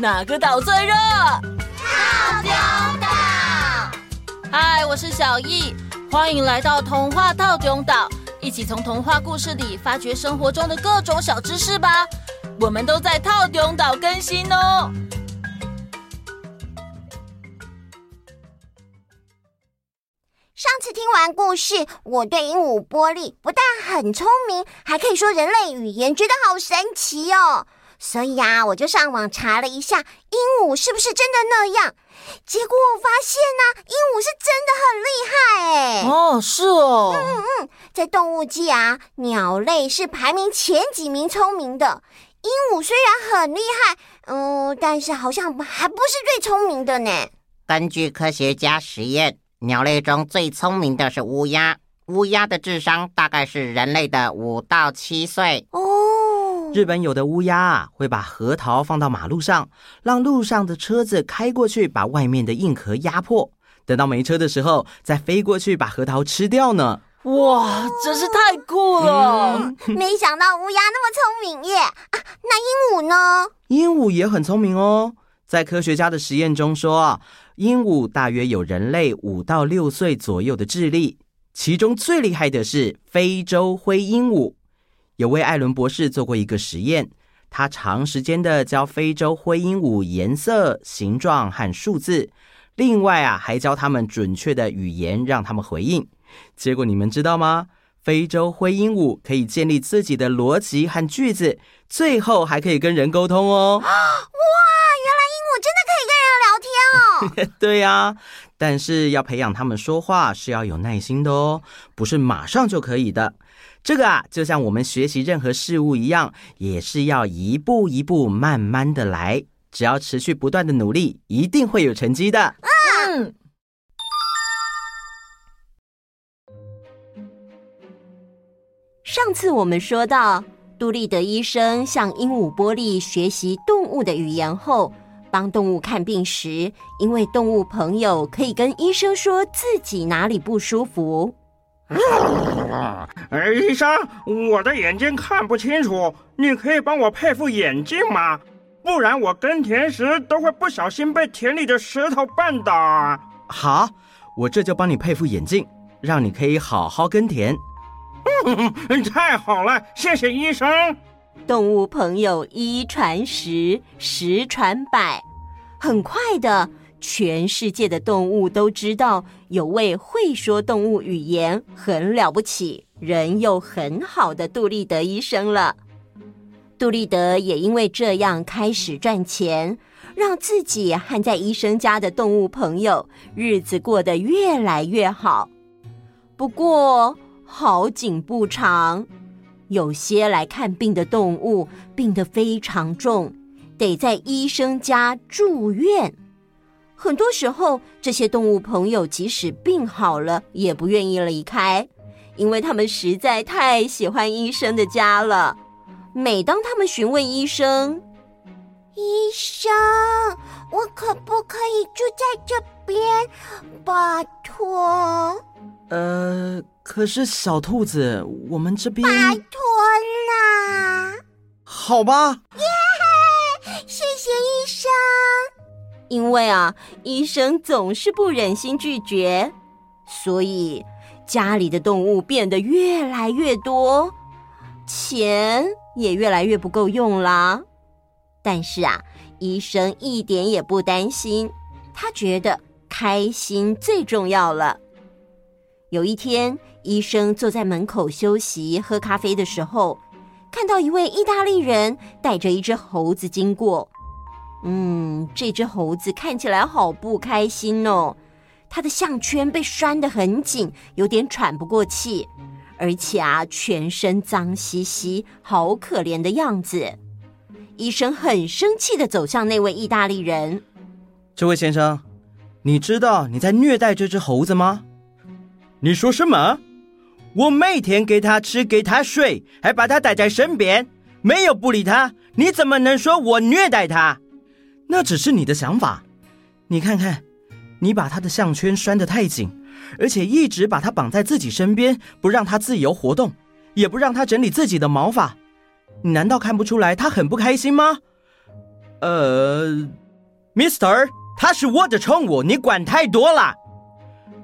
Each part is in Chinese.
哪个岛最热？套丁岛。嗨，我是小艺，欢迎来到童话套丁岛，一起从童话故事里发掘生活中的各种小知识吧。我们都在套丁岛更新哦。上次听完故事，我对鹦鹉波利不但很聪明，还可以说人类语言，觉得好神奇哦。所以啊，我就上网查了一下，鹦鹉是不是真的那样？结果我发现呢、啊，鹦鹉是真的很厉害哎。哦，是哦。嗯嗯，在动物界啊，鸟类是排名前几名聪明的。鹦鹉虽然很厉害，嗯，但是好像还不是最聪明的呢。根据科学家实验。鸟类中最聪明的是乌鸦，乌鸦的智商大概是人类的五到七岁哦。日本有的乌鸦啊，会把核桃放到马路上，让路上的车子开过去，把外面的硬壳压破，等到没车的时候，再飞过去把核桃吃掉呢。哇，真是太酷了！嗯、没想到乌鸦那么聪明耶！啊，那鹦鹉呢？鹦鹉也很聪明哦，在科学家的实验中说。鹦鹉大约有人类五到六岁左右的智力，其中最厉害的是非洲灰鹦鹉。有位艾伦博士做过一个实验，他长时间的教非洲灰鹦鹉颜色、形状和数字，另外啊还教他们准确的语言，让他们回应。结果你们知道吗？非洲灰鹦鹉可以建立自己的逻辑和句子，最后还可以跟人沟通哦。哇！原来鹦鹉真的？对呀，但是要培养他们说话是要有耐心的哦，不是马上就可以的。这个啊，就像我们学习任何事物一样，也是要一步一步慢慢的来。只要持续不断的努力，一定会有成绩的。嗯。上次我们说到，杜立德医生向鹦鹉波利学习动物的语言后。帮动物看病时，因为动物朋友可以跟医生说自己哪里不舒服。啊，医生，我的眼睛看不清楚，你可以帮我配副眼镜吗？不然我耕田时都会不小心被田里的石头绊倒。好，我这就帮你配副眼镜，让你可以好好耕田。嗯，太好了，谢谢医生。动物朋友一传十，十传百，很快的，全世界的动物都知道有位会说动物语言、很了不起、人又很好的杜立德医生了。杜立德也因为这样开始赚钱，让自己和在医生家的动物朋友日子过得越来越好。不过好景不长。有些来看病的动物病得非常重，得在医生家住院。很多时候，这些动物朋友即使病好了，也不愿意离开，因为他们实在太喜欢医生的家了。每当他们询问医生：“医生，我可不可以住在这边？拜托。”呃。可是小兔子，我们这边拜托啦！好吧，耶！Yeah! 谢谢医生。因为啊，医生总是不忍心拒绝，所以家里的动物变得越来越多，钱也越来越不够用啦。但是啊，医生一点也不担心，他觉得开心最重要了。有一天，医生坐在门口休息、喝咖啡的时候，看到一位意大利人带着一只猴子经过。嗯，这只猴子看起来好不开心哦，它的项圈被拴得很紧，有点喘不过气，而且啊，全身脏兮兮，好可怜的样子。医生很生气地走向那位意大利人：“这位先生，你知道你在虐待这只猴子吗？”你说什么？我每天给他吃，给他睡，还把他带在身边，没有不理他。你怎么能说我虐待他？那只是你的想法。你看看，你把他的项圈拴得太紧，而且一直把他绑在自己身边，不让他自由活动，也不让他整理自己的毛发。你难道看不出来他很不开心吗？呃，Mister，他是我的宠物，你管太多了。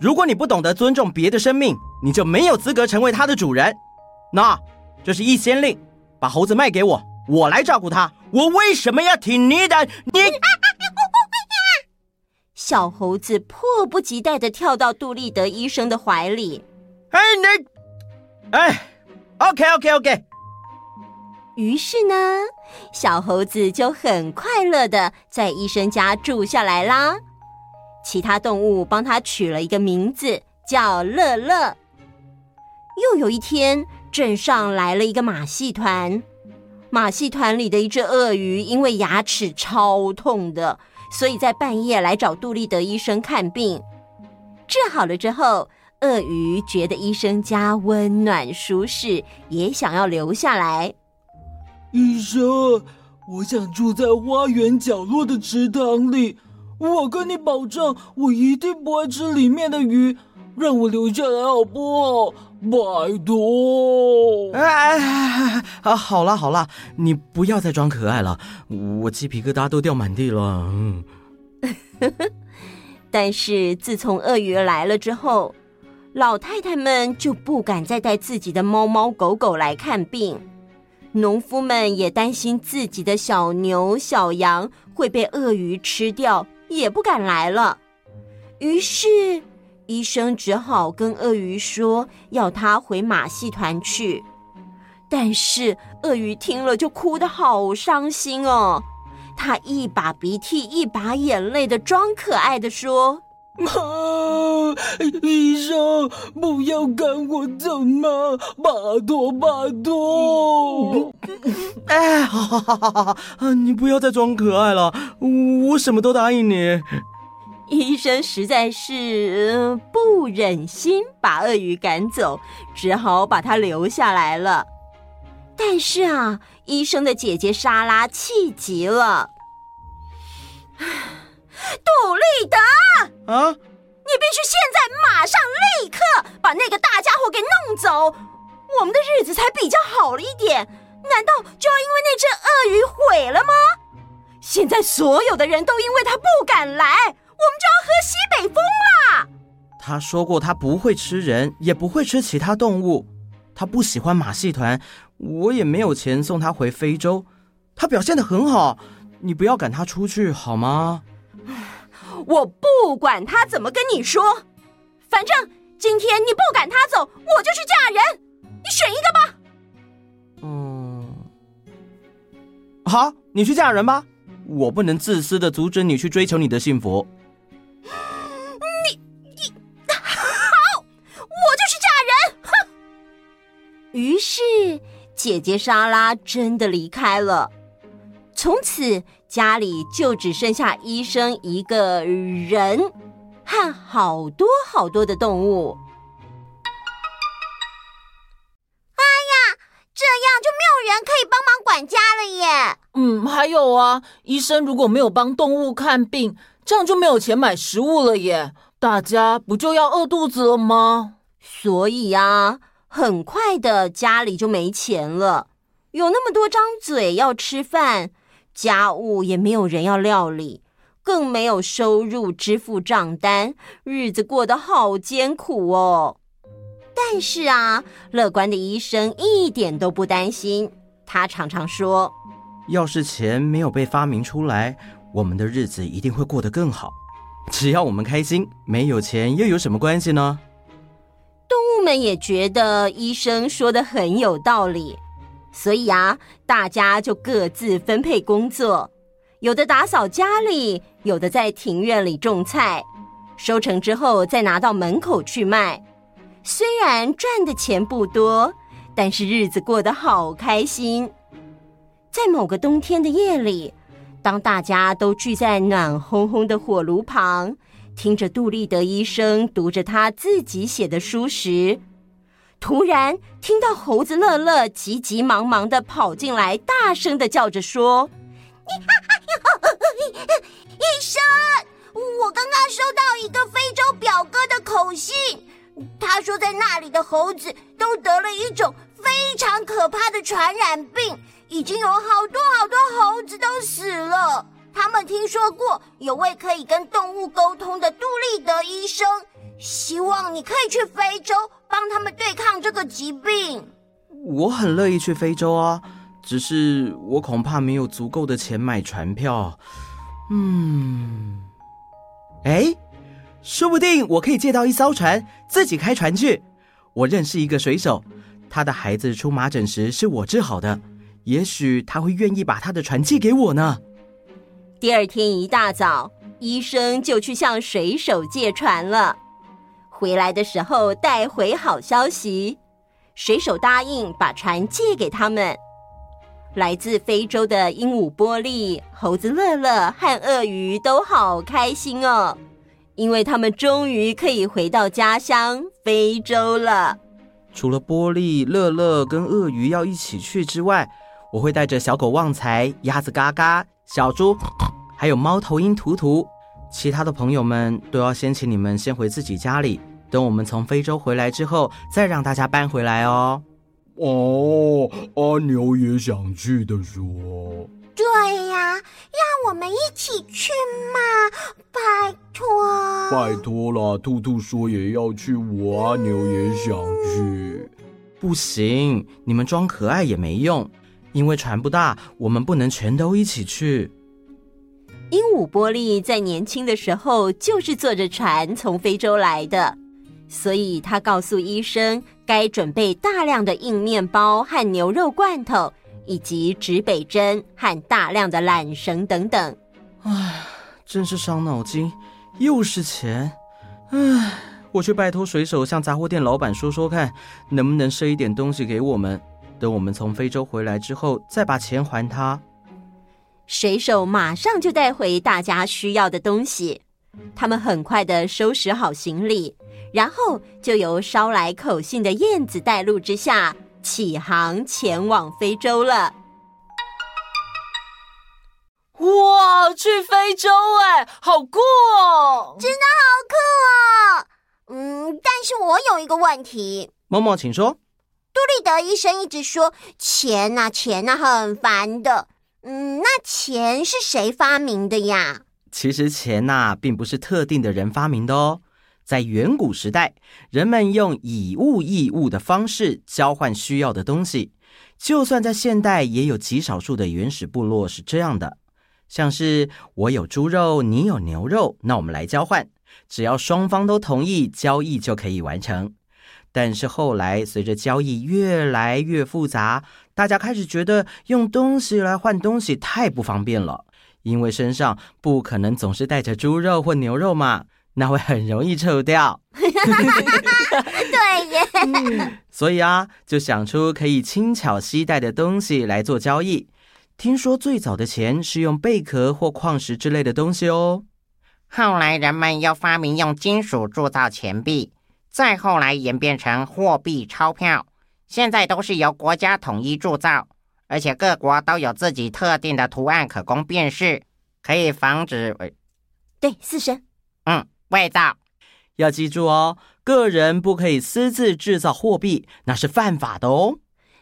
如果你不懂得尊重别的生命，你就没有资格成为它的主人。那这是一先令，把猴子卖给我，我来照顾它。我为什么要听你的？你。小猴子迫不及待的跳到杜立德医生的怀里。哎，你，哎，OK，OK，OK。于是呢，小猴子就很快乐的在医生家住下来啦。其他动物帮他取了一个名字，叫乐乐。又有一天，镇上来了一个马戏团，马戏团里的一只鳄鱼因为牙齿超痛的，所以在半夜来找杜立德医生看病。治好了之后，鳄鱼觉得医生家温暖舒适，也想要留下来。医生，我想住在花园角落的池塘里。我跟你保证，我一定不会吃里面的鱼，让我留下来好不好？拜托！哎哎哎哎！好了好了，你不要再装可爱了，我鸡皮疙瘩都掉满地了。嗯。但是自从鳄鱼来了之后，老太太们就不敢再带自己的猫猫狗狗来看病。农夫们也担心自己的小牛、小羊会被鳄鱼吃掉，也不敢来了。于是，医生只好跟鳄鱼说，要他回马戏团去。但是，鳄鱼听了就哭得好伤心哦。他一把鼻涕一把眼泪的装可爱的说。妈！医生，不要赶我走嘛！拜托，拜托！哎，好好好好好好，你不要再装可爱了，我什么都答应你。医生实在是不忍心把鳄鱼赶走，只好把它留下来了。但是啊，医生的姐姐莎拉气极了。杜立德啊！你必须现在马上立刻把那个大家伙给弄走，我们的日子才比较好了一点。难道就要因为那只鳄鱼毁了吗？现在所有的人都因为他不敢来，我们就要喝西北风啦！他说过他不会吃人，也不会吃其他动物。他不喜欢马戏团，我也没有钱送他回非洲。他表现得很好。你不要赶他出去好吗？我不管他怎么跟你说，反正今天你不赶他走，我就去嫁人。你选一个吧。嗯，好，你去嫁人吧。我不能自私的阻止你去追求你的幸福。你你好，我就去嫁人。哼。于是姐姐莎拉真的离开了。从此家里就只剩下医生一个人和好多好多的动物。哎呀，这样就没有人可以帮忙管家了耶。嗯，还有啊，医生如果没有帮动物看病，这样就没有钱买食物了耶。大家不就要饿肚子了吗？所以啊，很快的家里就没钱了，有那么多张嘴要吃饭。家务也没有人要料理，更没有收入支付账单，日子过得好艰苦哦。但是啊，乐观的医生一点都不担心。他常常说：“要是钱没有被发明出来，我们的日子一定会过得更好。只要我们开心，没有钱又有什么关系呢？”动物们也觉得医生说的很有道理。所以啊，大家就各自分配工作，有的打扫家里，有的在庭院里种菜，收成之后再拿到门口去卖。虽然赚的钱不多，但是日子过得好开心。在某个冬天的夜里，当大家都聚在暖烘烘的火炉旁，听着杜立德医生读着他自己写的书时，突然听到猴子乐乐急急忙忙的跑进来，大声的叫着说：“医生，我刚刚收到一个非洲表哥的口信，他说在那里的猴子都得了一种非常可怕的传染病，已已经有好多好多猴子都死了。他们听说过有位可以跟动物沟通的杜立德医生，希望你可以去非洲帮他们对抗这个疾病。我很乐意去非洲啊，只是我恐怕没有足够的钱买船票。嗯，哎，说不定我可以借到一艘船，自己开船去。我认识一个水手，他的孩子出麻疹时是我治好的，也许他会愿意把他的船借给我呢。第二天一大早，医生就去向水手借船了。回来的时候带回好消息，水手答应把船借给他们。来自非洲的鹦鹉波利、猴子乐乐和鳄鱼都好开心哦，因为他们终于可以回到家乡非洲了。除了波利、乐乐跟鳄鱼要一起去之外，我会带着小狗旺财、鸭子嘎嘎、小猪。还有猫头鹰图图，其他的朋友们都要先请你们先回自己家里，等我们从非洲回来之后，再让大家搬回来哦。哦，阿牛也想去的说。对呀，让我们一起去嘛，拜托。拜托啦，兔兔说也要去，我阿牛也想去。不行，你们装可爱也没用，因为船不大，我们不能全都一起去。鹦鹉波利在年轻的时候就是坐着船从非洲来的，所以他告诉医生该准备大量的硬面包和牛肉罐头，以及指北针和大量的缆绳等等。唉，真是伤脑筋，又是钱。唉，我去拜托水手向杂货店老板说说看，能不能赊一点东西给我们，等我们从非洲回来之后再把钱还他。水手马上就带回大家需要的东西，他们很快的收拾好行李，然后就由捎来口信的燕子带路之下，起航前往非洲了。哇，去非洲哎，好酷哦！真的好酷哦。嗯，但是我有一个问题。默默，请说。杜立德医生一直说钱呐，钱呐，很烦的。嗯，那钱是谁发明的呀？其实钱呐、啊，并不是特定的人发明的哦。在远古时代，人们用以物易物的方式交换需要的东西。就算在现代，也有极少数的原始部落是这样的。像是我有猪肉，你有牛肉，那我们来交换，只要双方都同意，交易就可以完成。但是后来，随着交易越来越复杂，大家开始觉得用东西来换东西太不方便了，因为身上不可能总是带着猪肉或牛肉嘛，那会很容易臭掉。对耶、嗯，所以啊，就想出可以轻巧携带的东西来做交易。听说最早的钱是用贝壳或矿石之类的东西哦。后来人们又发明用金属铸造钱币。再后来演变成货币钞票，现在都是由国家统一铸造，而且各国都有自己特定的图案可供辨识，可以防止伪。对，四声。嗯，伪造。要记住哦，个人不可以私自制造货币，那是犯法的哦。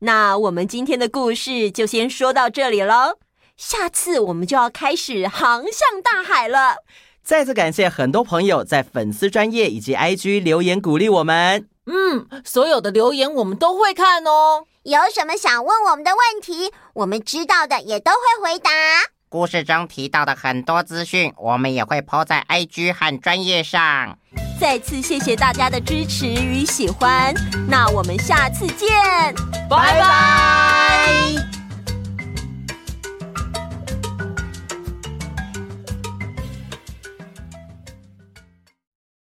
那我们今天的故事就先说到这里喽，下次我们就要开始航向大海了。再次感谢很多朋友在粉丝专业以及 IG 留言鼓励我们。嗯，所有的留言我们都会看哦。有什么想问我们的问题，我们知道的也都会回答。故事中提到的很多资讯，我们也会抛在 IG 和专业上。再次谢谢大家的支持与喜欢。那我们下次见，拜拜。